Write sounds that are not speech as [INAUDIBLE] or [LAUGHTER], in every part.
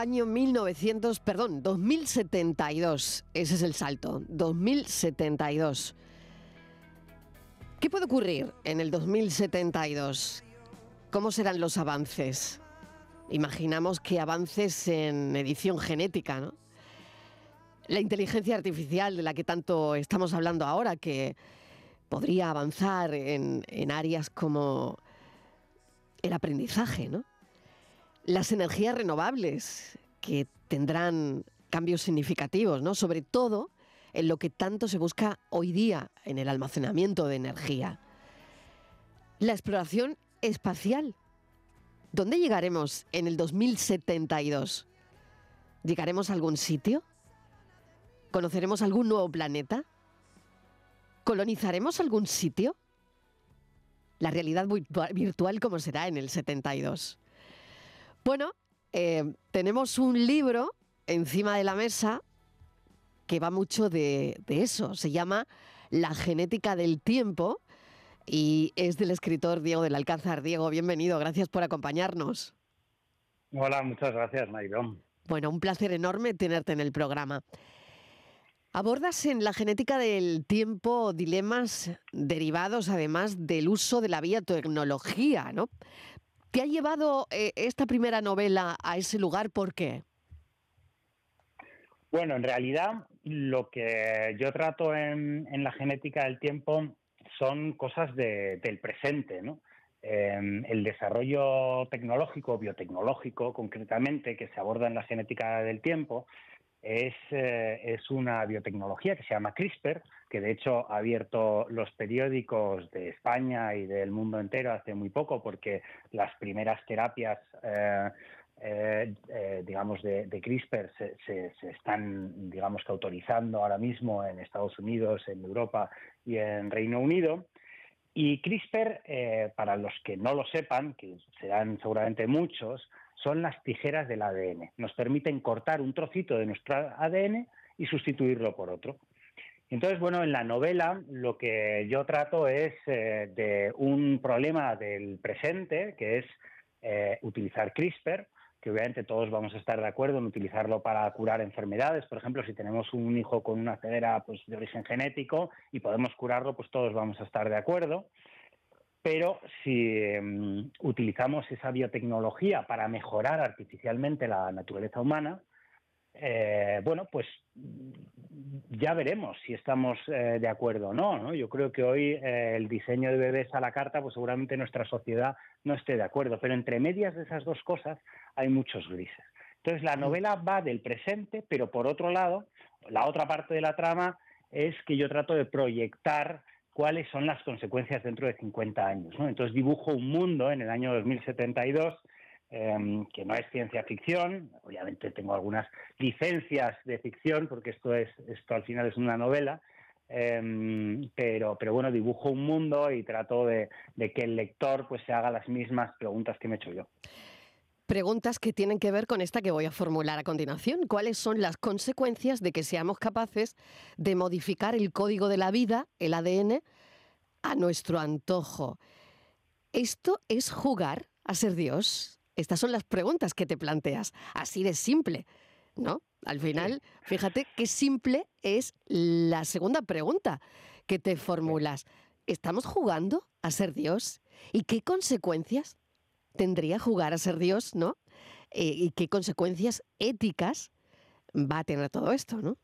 año 1900, perdón, 2072. Ese es el salto, 2072. ¿Qué puede ocurrir en el 2072? ¿Cómo serán los avances? Imaginamos que avances en edición genética, ¿no? La inteligencia artificial de la que tanto estamos hablando ahora, que podría avanzar en, en áreas como el aprendizaje, ¿no? Las energías renovables, que tendrán cambios significativos, ¿no? Sobre todo en lo que tanto se busca hoy día en el almacenamiento de energía. La exploración espacial. ¿Dónde llegaremos en el 2072? ¿Llegaremos a algún sitio? ¿Conoceremos algún nuevo planeta? ¿Colonizaremos algún sitio? La realidad virtual, ¿cómo será en el 72? Bueno, eh, tenemos un libro encima de la mesa que va mucho de, eso. Se llama La genética del tiempo y es del escritor Diego del Alcázar. Diego, bienvenido. Gracias por acompañarnos. Hola, muchas gracias, Maidón. Bueno, un placer enorme tenerte en el programa. Abordas en la genética del tiempo dilemas derivados además del uso de la biotecnología, ¿no? ¿Te ha llevado eh, esta primera novela a ese lugar? ¿Por qué? Bueno, en realidad lo que yo trato en, la genética del tiempo son cosas del presente, ¿no? Em, el desarrollo tecnológico, biotecnológico concretamente, que se aborda en la genética del tiempo, es, eh, es, una biotecnología que se llama CRISPR, que de hecho ha abierto los periódicos de España y del mundo entero hace muy poco, porque las primeras terapias, eh, eh, digamos, de, CRISPR se, están, digamos, que autorizando ahora mismo en Estados Unidos, en Europa y en Reino Unido. Y CRISPR, para los que no lo sepan, que serán seguramente muchos, son las tijeras del ADN. Nos permiten cortar un trocito de nuestro ADN y sustituirlo por otro. Entonces, bueno, en la novela lo que yo trato es eh, de un problema del presente, que es eh, utilizar CRISPR, que obviamente todos vamos a estar de acuerdo en utilizarlo para curar enfermedades. Por ejemplo, si tenemos un hijo con una cedera pues, de origen genético y podemos curarlo, pues todos vamos a estar de acuerdo. Pero si em, utilizamos esa biotecnología para mejorar artificialmente la naturaleza humana, eh, bueno, pues ya veremos si estamos eh, de acuerdo o no, Yo creo que hoy eh, el diseño de bebés a la carta, pues seguramente nuestra sociedad no esté de acuerdo, pero entre medias de esas dos cosas hay muchos grises. Entonces la novela va del presente, pero por otro lado, la otra parte de la trama es que yo trato de proyectar cuáles son las consecuencias dentro de 50 años. Entonces dibujo un mundo en el año 2072 em, que no es ciencia ficción, obviamente tengo algunas licencias de ficción porque esto es esto al final es una novela, em, pero pero bueno dibujo un mundo y trato de, de que el lector pues se haga las mismas preguntas que me he hecho yo preguntas que tienen que ver con esta que voy a formular a continuación. ¿Cuáles son las consecuencias de que seamos capaces de modificar el código de la vida, el ADN, a nuestro antojo? ¿Esto es jugar a ser Dios? Estas son las preguntas que te planteas. Así de simple, ¿no? Al final, fíjate qué simple es la segunda pregunta que te formulas. ¿Estamos jugando a ser Dios? ¿Y qué consecuencias tendría jugar a ser Dios, ¿no? Eh, ¿Y qué consecuencias éticas va a tener todo esto, no?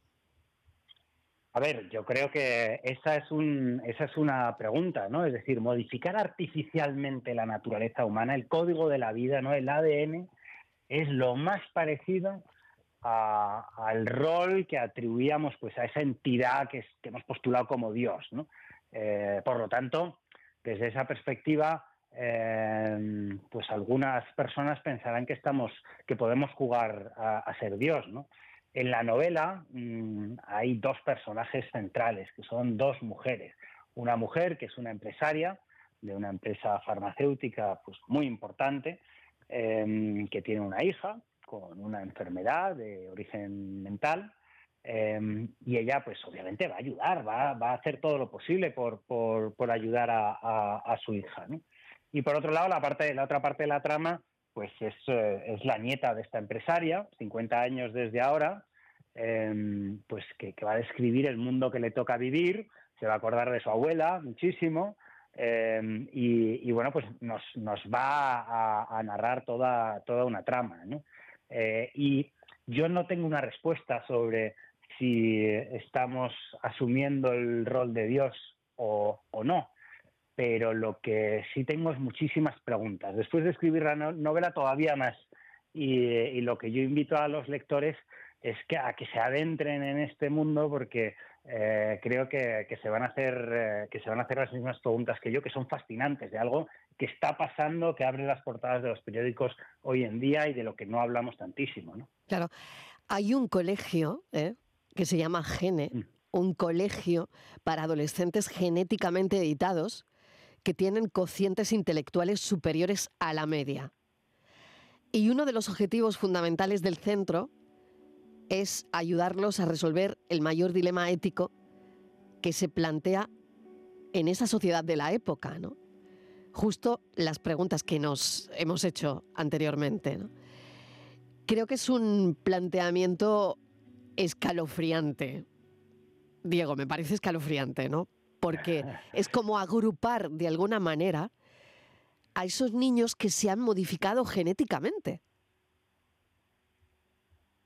A ver, yo creo que esa es, una pregunta, ¿no? Es decir, modificar artificialmente la naturaleza humana, el código de la vida, ¿no? El ADN es lo más parecido al rol que atribuíamos pues, a esa entidad que, hemos postulado como Dios, ¿no? Eh, por lo tanto, desde esa perspectiva, eh, pues algunas personas pensarán que estamos, que podemos jugar a, ser Dios. En la novela mm, hay dos personajes centrales, que son dos mujeres. Una mujer que es una empresaria de una empresa farmacéutica pues muy importante, em, que tiene una hija con una enfermedad de origen mental, em, y ella, pues obviamente va a ayudar, va, a hacer todo lo posible por, ayudar a, su hija. Y por otro lado, la, parte, la otra parte de la trama pues es, es la nieta de esta empresaria, 50 años desde ahora, em, pues que, va a describir el mundo que le toca vivir, se va a acordar de su abuela muchísimo, em, y, bueno, pues nos, nos va a, narrar toda, toda una trama. ¿no? y yo no tengo una respuesta sobre si estamos asumiendo el rol de Dios o, no, pero lo que sí tengo es muchísimas preguntas. Después de escribir la novela todavía más. Y, lo que yo invito a los lectores es que a que se adentren en este mundo porque eh, creo que, se van a hacer eh, que se van a hacer las mismas preguntas que yo que son fascinantes de algo que está pasando que abre las portadas de los periódicos hoy en día y de lo que no hablamos tantísimo ¿no? claro hay un colegio ¿eh? que se llama Gene, mm. un colegio para adolescentes genéticamente editados que tienen cocientes intelectuales superiores a la media. Y uno de los objetivos fundamentales del centro es ayudarlos a resolver el mayor dilema ético que se plantea en esa sociedad de la época, ¿no? Justo las preguntas que nos hemos hecho anteriormente. Creo que es un planteamiento escalofriante. Diego, me parece escalofriante, ¿no? Porque es como agrupar de alguna manera a esos niños que se han modificado genéticamente.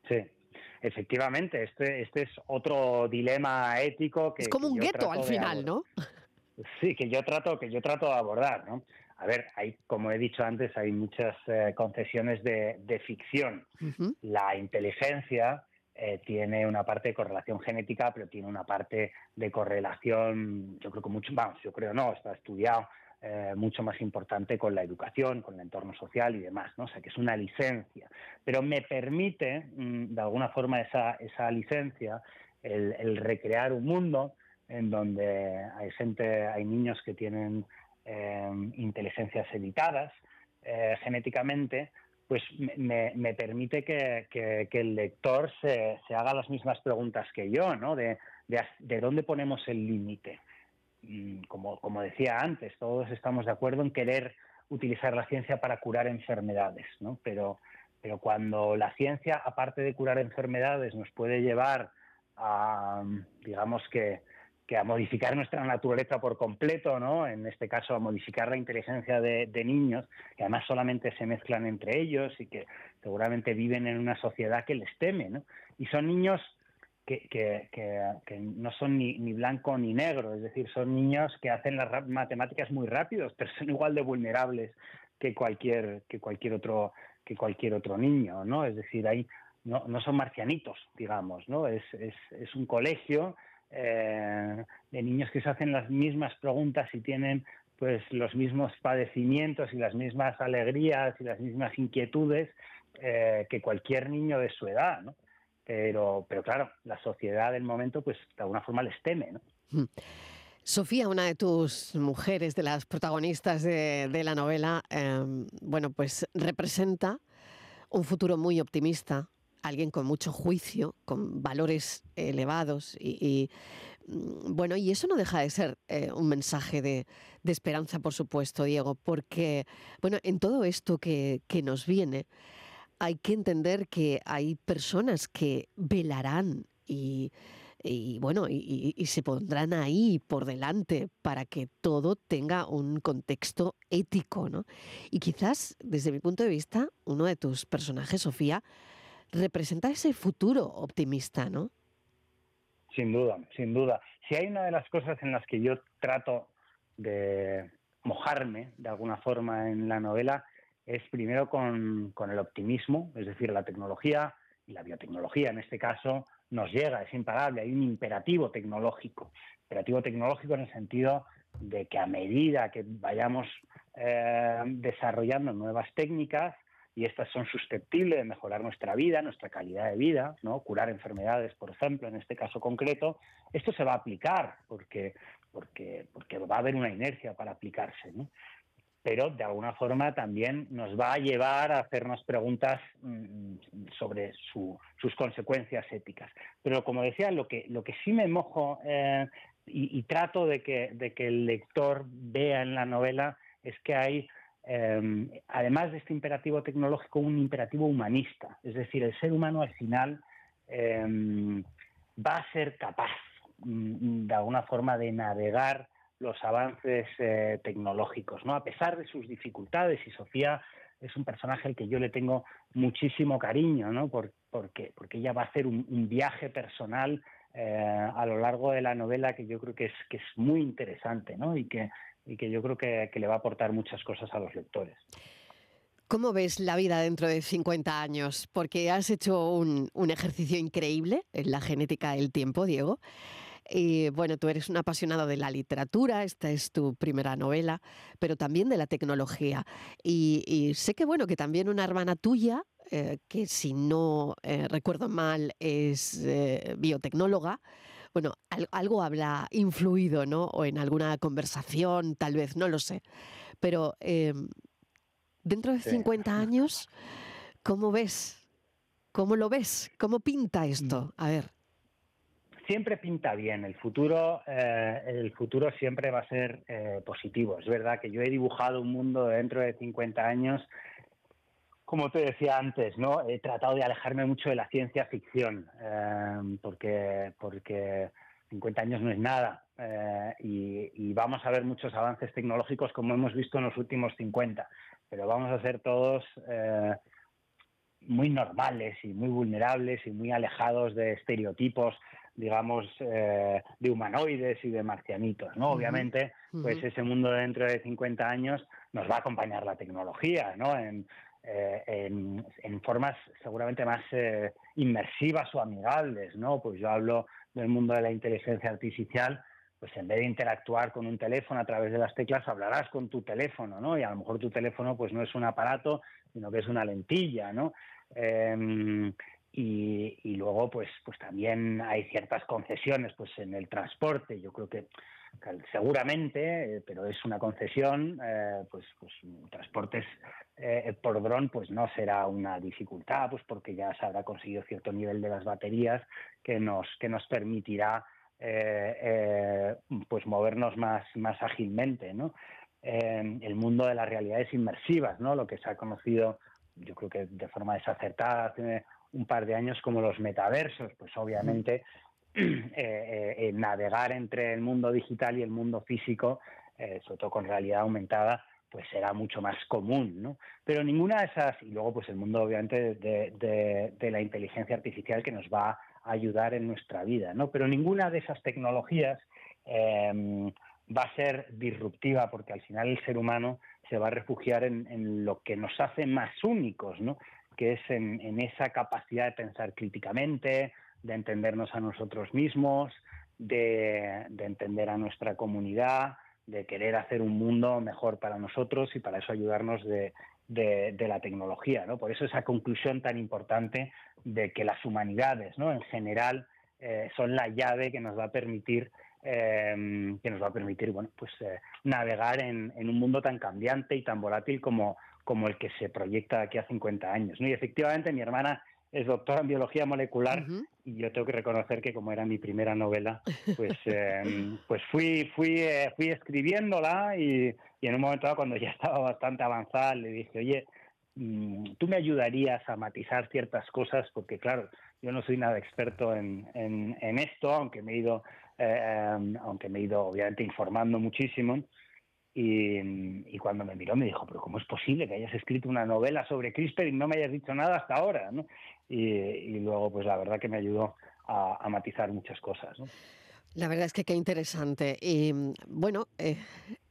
Sí, efectivamente, este, este es otro dilema ético que... Es como un gueto al final, ¿no? Sí, que yo trato, que yo trato de abordar, ¿no? A ver, hay, como he dicho antes, hay muchas eh, concesiones de, ficción. La inteligencia eh, tiene una parte de correlación genética, pero tiene una parte de correlación, yo creo que mucho, vamos, yo creo no, está estudiado, eh, mucho más importante con la educación, con el entorno social y demás, ¿no? O sea, que es una licencia. Pero me permite, mm, de alguna forma, esa, esa licencia, el, recrear un mundo en donde hay gente, hay niños que tienen eh, inteligencias editadas genéticamente, pues me, permite que, el lector se, haga las mismas preguntas que yo, ¿no? De, dónde ponemos el límite. Mm, como, como decía antes, todos estamos de acuerdo en querer utilizar la ciencia para curar enfermedades, ¿no? Pero, pero cuando la ciencia, aparte de curar enfermedades, nos puede llevar a, digamos que, que a modificar nuestra naturaleza por completo, ¿no? En este caso, a modificar la inteligencia de, niños, que además solamente se mezclan entre ellos y que seguramente viven en una sociedad que les teme, ¿no? Y son niños que, no son ni, blanco ni negro, es decir, son niños que hacen las matemáticas muy rápidos, pero son igual de vulnerables que cualquier, que cualquier otro, que cualquier otro niño, ¿no? Es decir, no, son marcianitos, digamos, ¿no? Es un colegio eh, de niños que se hacen las mismas preguntas y tienen pues los mismos padecimientos y las mismas alegrías y las mismas inquietudes eh, que cualquier niño de su edad, ¿no? Pero, pero claro, la sociedad del momento, pues de alguna forma les teme. Hmm. Sofía, una de tus mujeres, de las protagonistas de, la novela, em, bueno, pues representa un futuro muy optimista, alguien con mucho juicio, con valores elevados y, mm, bueno, y eso no deja de ser eh, un mensaje de, esperanza, por supuesto, Diego, porque, bueno, en todo esto que, nos viene, hay que entender que hay personas que velarán y, bueno, y, y, se pondrán ahí por delante para que todo tenga un contexto ético, ¿no? Y quizás, desde mi punto de vista, uno de tus personajes, Sofía, representa ese futuro optimista, ¿no? Sin duda, sin duda. Si hay una de las cosas en las que yo trato de mojarme de alguna forma en la novela, es primero con, el optimismo, es decir, la tecnología y la biotecnología en este caso nos llega, es imparable, hay un imperativo tecnológico, imperativo tecnológico en el sentido de que a medida que vayamos eh, desarrollando nuevas técnicas, y estas son susceptibles de mejorar nuestra vida, nuestra calidad de vida, ¿no? curar enfermedades, por ejemplo, en este caso concreto, esto se va a aplicar porque, porque, porque va a haber una inercia para aplicarse. Pero de alguna forma también nos va a llevar a hacernos preguntas mm, sobre sus consecuencias éticas. Pero como decía, lo que, lo que sí me mojo eh, y, trato de que, de que el lector vea en la novela es que hay em, además de este imperativo tecnológico, un imperativo humanista. Es decir, el ser humano al final em, va a ser capaz, mm, de alguna forma, de navegar los avances eh, tecnológicos, ¿no? A pesar de sus dificultades, y Sofía es un personaje al que yo le tengo muchísimo cariño, ¿no? porque, porque ella va a hacer un, viaje personal eh, a lo largo de la novela que yo creo que es, que es muy interesante, ¿no? Y que, y que yo creo que, le va a aportar muchas cosas a los lectores. ¿Cómo ves la vida dentro de 50 años? Porque has hecho un, un ejercicio increíble en la genética del tiempo, Diego. Y bueno, tú eres un apasionado de la literatura, esta es tu primera novela, pero también de la tecnología. Y, sé que bueno, que también una hermana tuya, eh, que si no eh, recuerdo mal es eh, biotecnóloga, bueno, algo habrá influido, ¿no? O en alguna conversación, tal vez, no lo sé. Pero em, dentro de 50 [LAUGHS] años, ¿cómo ves? ¿Cómo lo ves? ¿Cómo pinta esto? Mm. A ver siempre pinta bien. El futuro, eh, el futuro siempre va a ser eh, positivo. Es verdad que yo he dibujado un mundo dentro de 50 años, como te decía antes, ¿no? He tratado de alejarme mucho de la ciencia ficción, eh, porque, porque 50 años no es nada. Y, y, vamos a ver muchos avances tecnológicos como hemos visto en los últimos 50, pero vamos a ser todos muy normales y muy vulnerables y muy alejados de estereotipos digamos, eh, de humanoides y de marcianitos, ¿no? Obviamente, pues ese mundo dentro de 50 años nos va a acompañar la tecnología, ¿no? En, eh, en, formas seguramente más eh, inmersivas o amigables, ¿no? Pues yo hablo del mundo de la inteligencia artificial, pues en vez de interactuar con un teléfono a través de las teclas, hablarás con tu teléfono, ¿no? Y a lo mejor tu teléfono pues no es un aparato, sino que es una lentilla, ¿no? Y, luego pues pues también hay ciertas concesiones pues en el transporte. Yo creo que seguramente eh, pero es una concesión eh, pues pues transportes eh, por dron pues no será una dificultad pues porque ya se habrá conseguido cierto nivel de las baterías que nos que nos permitirá pues movernos más más ágilmente no el mundo de las realidades inmersivas no lo que se ha conocido yo creo que de forma desacertada un par de años como los metaversos, pues obviamente [CLEARS THROAT] eh, eh, eh, navegar entre el mundo digital y el mundo físico, sobre todo con realidad aumentada, pues será mucho más común, ¿no? Pero ninguna de esas, y luego pues el mundo obviamente de, de, la inteligencia artificial que nos va a ayudar en nuestra vida, ¿no? Pero ninguna de esas tecnologías va a ser disruptiva porque al final el ser humano se va a refugiar en, en, lo que nos hace más únicos, ¿no? Que es en, esa capacidad de pensar críticamente, de entendernos a nosotros mismos, de, entender a nuestra comunidad, de querer hacer un mundo mejor para nosotros y para eso ayudarnos de, la tecnología. ¿no? Por eso esa conclusión tan importante de que las humanidades ¿no? en general eh, son la llave que nos va a permitir eh, que nos va a permitir bueno pues eh, navegar en, un mundo tan cambiante y tan volátil como, como el que se proyecta aquí a 50 años. ¿no? Y efectivamente mi hermana es doctora en biología molecular y yo tengo que reconocer que como era mi primera novela, pues, [LAUGHS] em, pues fui, fui, eh, fui escribiéndola y, en un momento dado, cuando ya estaba bastante avanzada, le dije, oye, mm, tú me ayudarías a matizar ciertas cosas porque claro, yo no soy nada experto en, en, esto, aunque me he ido, eh, em, aunque me he ido obviamente informando muchísimo. Y, cuando me miró me dijo, pero ¿cómo es posible que hayas escrito una novela sobre CRISPR y no me hayas dicho nada hasta ahora? Y, luego, pues la verdad que me ayudó a, matizar muchas cosas. La verdad es que qué interesante. Y bueno, eh,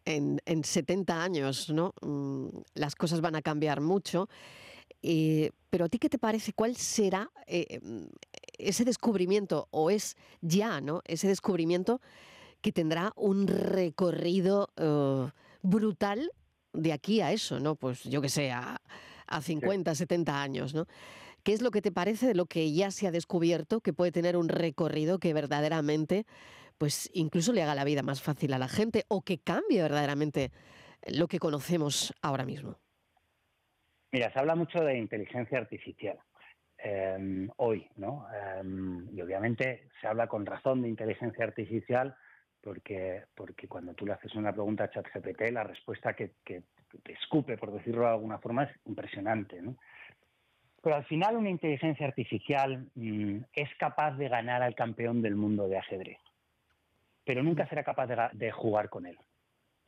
en, 70 años, ¿no? Mm, las cosas van a cambiar mucho. pero a ti qué te parece? ¿Cuál será eh, ese descubrimiento o es ya, ¿no? Ese descubrimiento que tendrá un recorrido eh, brutal de aquí a eso, ¿no? Pues yo que sé, a, 50, 70 años, ¿no? ¿Qué es lo que te parece de lo que ya se ha descubierto que puede tener un recorrido que verdaderamente, pues incluso le haga la vida más fácil a la gente o que cambie verdaderamente lo que conocemos ahora mismo? Mira, se habla mucho de inteligencia artificial. Em, hoy, ¿no? Em, y obviamente se habla con razón de inteligencia artificial porque, porque cuando tú le haces una pregunta a ChatGPT, la respuesta que, te escupe, por decirlo de alguna forma, es impresionante. ¿no? Pero al final una inteligencia artificial mm, es capaz de ganar al campeón del mundo de ajedrez, pero nunca será capaz de, jugar con él,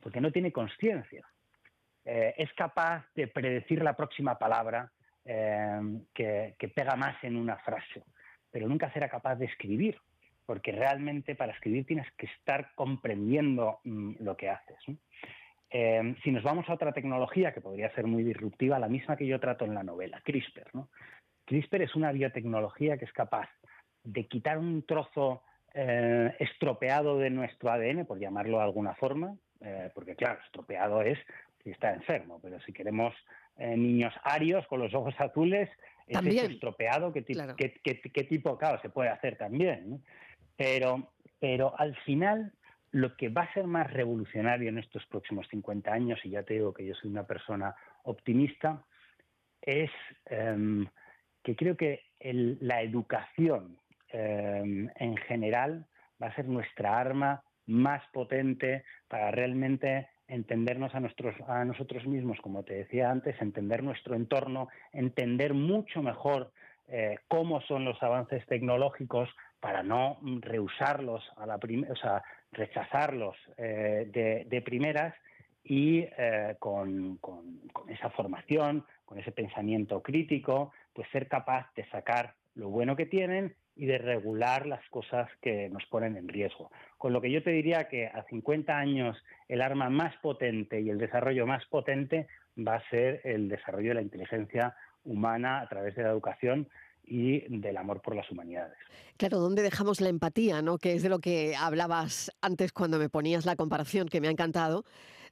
porque no tiene conciencia. Eh, es capaz de predecir la próxima palabra eh, que, pega más en una frase, pero nunca será capaz de escribir, porque realmente para escribir tienes que estar comprendiendo mm, lo que haces. Em, si nos vamos a otra tecnología que podría ser muy disruptiva, la misma que yo trato en la novela, CRISPR. ¿no? CRISPR es una biotecnología que es capaz de quitar un trozo eh, estropeado de nuestro ADN, por llamarlo de alguna forma, eh, porque claro, estropeado es si está enfermo, pero si queremos eh, niños arios con los ojos azules, es estropeado, ¿qué, tipo, claro, se puede hacer también? Pero, pero al final lo que va a ser más revolucionario en estos próximos 50 años, y ya te digo que yo soy una persona optimista, es em, que creo que la educación em, en general va a ser nuestra arma más potente para realmente entendernos a, nuestros, a nosotros mismos, como te decía antes, entender nuestro entorno, entender mucho mejor eh, cómo son los avances tecnológicos para no rehusarlos a la o sea, rechazarlos eh, de, primeras y eh, con, esa formación, con ese pensamiento crítico, pues ser capaz de sacar lo bueno que tienen y de regular las cosas que nos ponen en riesgo. Con lo que yo te diría que a 50 años el arma más potente y el desarrollo más potente va a ser el desarrollo de la inteligencia humana a través de la educación y del amor por las humanidades. Claro, ¿dónde dejamos la empatía, no? Que es de lo que hablabas antes cuando me ponías la comparación que me ha encantado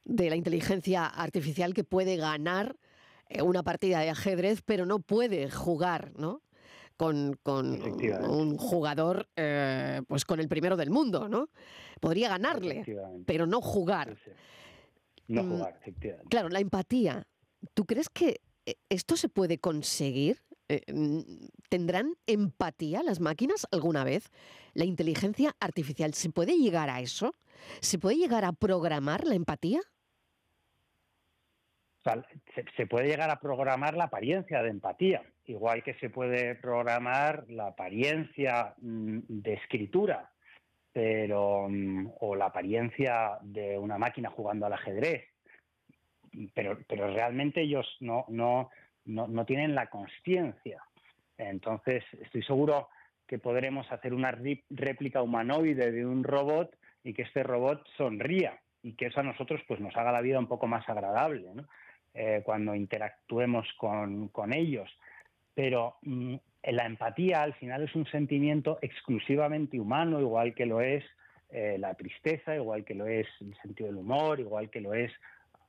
de la inteligencia artificial que puede ganar eh, una partida de ajedrez, pero no puede jugar, ¿no? Con, un jugador, eh, pues con el primero del mundo, ¿no? Podría ganarle, pero no jugar. No mm, jugar, efectivamente. Claro, la empatía. ¿Tú crees que eh, esto se puede conseguir? Eh, ¿Tendrán empatía las máquinas alguna vez? ¿La inteligencia artificial se puede llegar a eso? ¿Se puede llegar a programar la empatía? se, puede llegar a programar la apariencia de empatía, igual que se puede programar la apariencia mm, de escritura, pero mm, o la apariencia de una máquina jugando al ajedrez. Pero, pero realmente ellos no, no, no, tienen la conciencia. Entonces, estoy seguro que podremos hacer una réplica humanoide de un robot y que este robot sonría y que eso a nosotros pues nos haga la vida un poco más agradable eh, cuando interactuemos con, ellos. Pero mm, la empatía al final es un sentimiento exclusivamente humano, igual que lo es eh, la tristeza, igual que lo es el sentido del humor, igual que lo es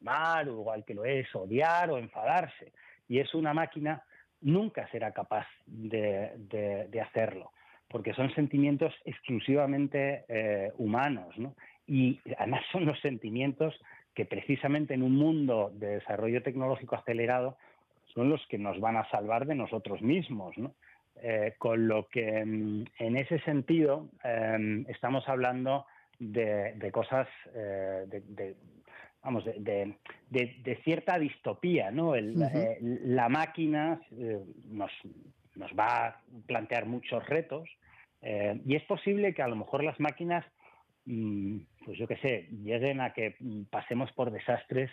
amar, igual que lo es odiar o enfadarse y es una máquina, nunca será capaz de, hacerlo, porque son sentimientos exclusivamente eh, humanos, ¿no? Y además son los sentimientos que precisamente en un mundo de desarrollo tecnológico acelerado son los que nos van a salvar de nosotros mismos. Eh, con lo que mm, en ese sentido em, estamos hablando de, cosas, eh, de, vamos, de, de, cierta distopía, ¿no? Eh, la máquina eh, nos, nos, va a plantear muchos retos eh, y es posible que a lo mejor las máquinas, mm, pues yo qué sé, lleguen a que pasemos por desastres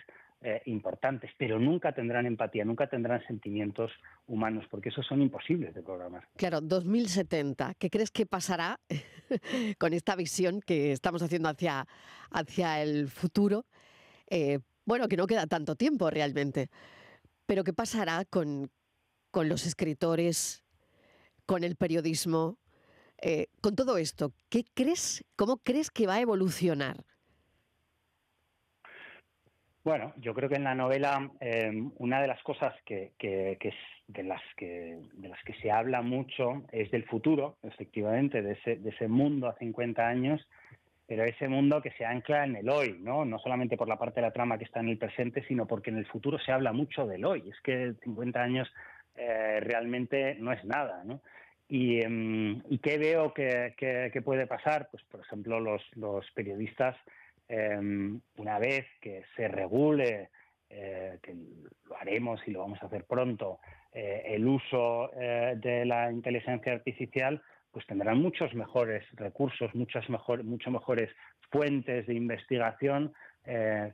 importantes, pero nunca tendrán empatía, nunca tendrán sentimientos humanos, porque esos son imposibles de programar. Claro, 2070, ¿qué crees que pasará [LAUGHS] con esta visión que estamos haciendo hacia, hacia el futuro? Eh, bueno, que no queda tanto tiempo realmente. Pero ¿qué pasará con, los escritores, con el periodismo, eh, con todo esto? ¿Qué crees, cómo crees que va a evolucionar? Bueno, yo creo que en la novela em, una de las cosas que, de las que de las que se habla mucho es del futuro, efectivamente, de ese, de ese mundo a 50 años pero ese mundo que se ancla en el hoy, ¿no? No solamente por la parte de la trama que está en el presente, sino porque en el futuro se habla mucho del hoy. Es que 50 años eh, realmente no es nada, ¿no? Y, em, qué veo que, puede pasar? Pues, por ejemplo, los, periodistas, em, una vez que se regule que lo haremos y lo vamos a hacer pronto, el uso de la inteligencia artificial, pues tendrán muchos mejores recursos, muchas mejor, mucho mejores fuentes de investigación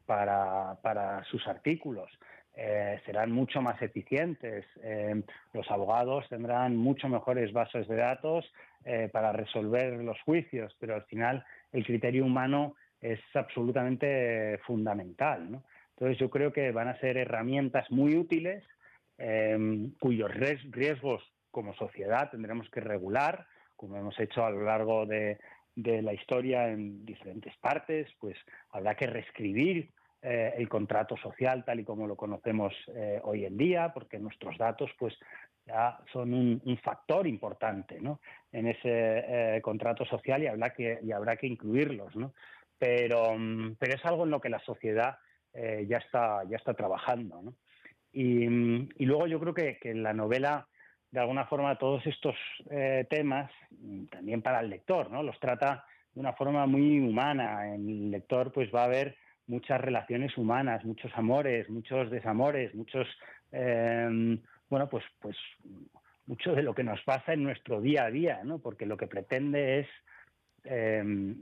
para, para sus artículos. Eh, serán mucho más eficientes. Eh, los abogados tendrán mucho mejores bases de datos eh, para resolver los juicios, pero al final el criterio humano es absolutamente fundamental. Entonces yo creo que van a ser herramientas muy útiles cuyos riesgos como sociedad tendremos que regular, como hemos hecho a lo largo de, de la historia en diferentes partes, pues habrá que reescribir eh, el contrato social tal y como lo conocemos eh, hoy en día, porque nuestros datos pues ya son un, factor importante en ese eh, contrato social y habrá que, y habrá que incluirlos. ¿no? Pero, mm, pero es algo en lo que la sociedad ya, está, ya está trabajando. ¿no? Y, y, luego yo creo que, que la novela de alguna forma todos estos temas, mm, también para el lector, ¿no? Los trata de una forma muy humana. El lector pues va a ver muchas relaciones humanas, muchos amores, muchos desamores, muchos, em, bueno, pues, pues mucho de lo que nos pasa en nuestro día a día, ¿no? Porque lo que pretende es em,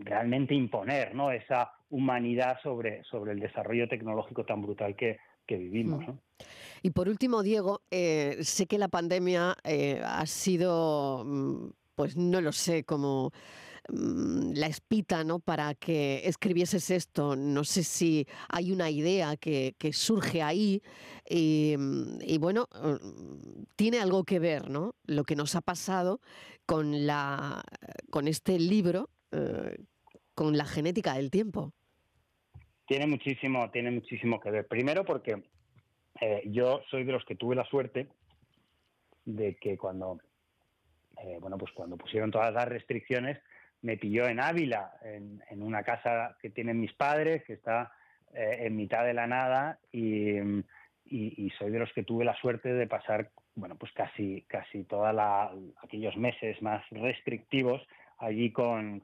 realmente imponer, ¿no? Esa humanidad sobre, sobre el desarrollo tecnológico tan brutal que, vivimos. Mm. Y por último, Diego, eh, sé que la pandemia eh, ha sido, mm, pues no lo sé, como Mm, la espita ¿no? para que escribieses esto. No sé si hay una idea que, surge ahí y, bueno, tiene algo que ver ¿no? lo que nos ha pasado con, la, con este libro, eh, con la genética del tiempo. Tiene muchísimo, tiene muchísimo que ver. Primero porque eh, yo soy de los que tuve la suerte de que cuando, eh, bueno, pues cuando pusieron todas las restricciones, me pilló en Ávila, en, una casa que tienen mis padres, que está eh, en mitad de la nada, y, soy de los que tuve la suerte de pasar, bueno, pues casi, casi todos aquellos meses más restrictivos allí con,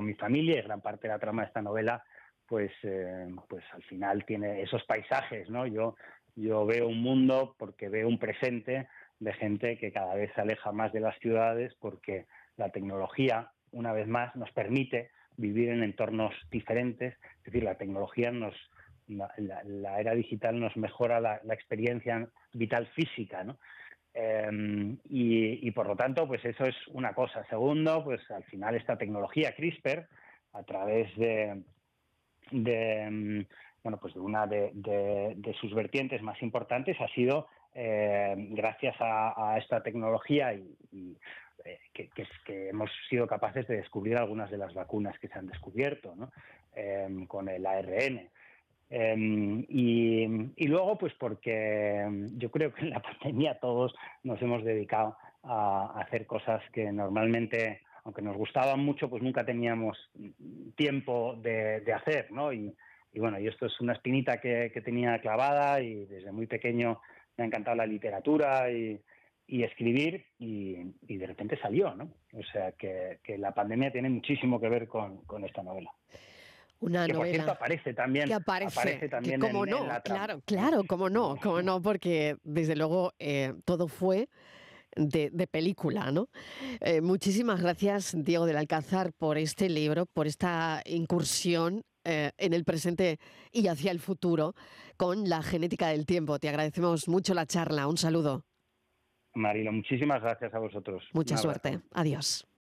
mi familia, y gran parte de la trama de esta novela, pues, eh, pues al final tiene esos paisajes, ¿no? Yo, yo veo un mundo porque veo un presente de gente que cada vez se aleja más de las ciudades porque la tecnología una vez más, nos permite vivir en entornos diferentes. Es decir, la tecnología nos, la, era digital nos mejora la, experiencia vital física, ¿no? Em, y, por lo tanto, pues eso es una cosa. Segundo, pues al final esta tecnología CRISPR, a través de, em, bueno, pues de una de, sus vertientes más importantes, ha sido eh, gracias a, esta tecnología y eh, que, hemos sido capaces de descubrir algunas de las vacunas que se han descubierto em, con el ARN. Em, y, luego, pues porque em, yo creo que en la [LAUGHS] pandemia todos nos hemos dedicado a, hacer cosas que normalmente, aunque nos gustaban mucho, pues nunca teníamos tiempo de, hacer, ¿no? Y, bueno, y esto es una espinita que, que, tenía clavada y desde muy pequeño me ha encantado la literatura y, y escribir y, de repente salió, ¿no? O sea que, la pandemia tiene muchísimo que ver con, esta novela. Una que novela. Por cierto, aparece también. Que aparece, también como no, claro, claro, como no, como no, porque desde luego eh, todo fue de, película, ¿no? Eh, muchísimas gracias, Diego del Alcázar, por este libro, por esta incursión eh, en el presente y hacia el futuro con la genética del tiempo. Te agradecemos mucho la charla. Un saludo. Marilo, muchísimas gracias a vosotros. Mucha suerte. Adiós.